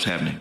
What's happening?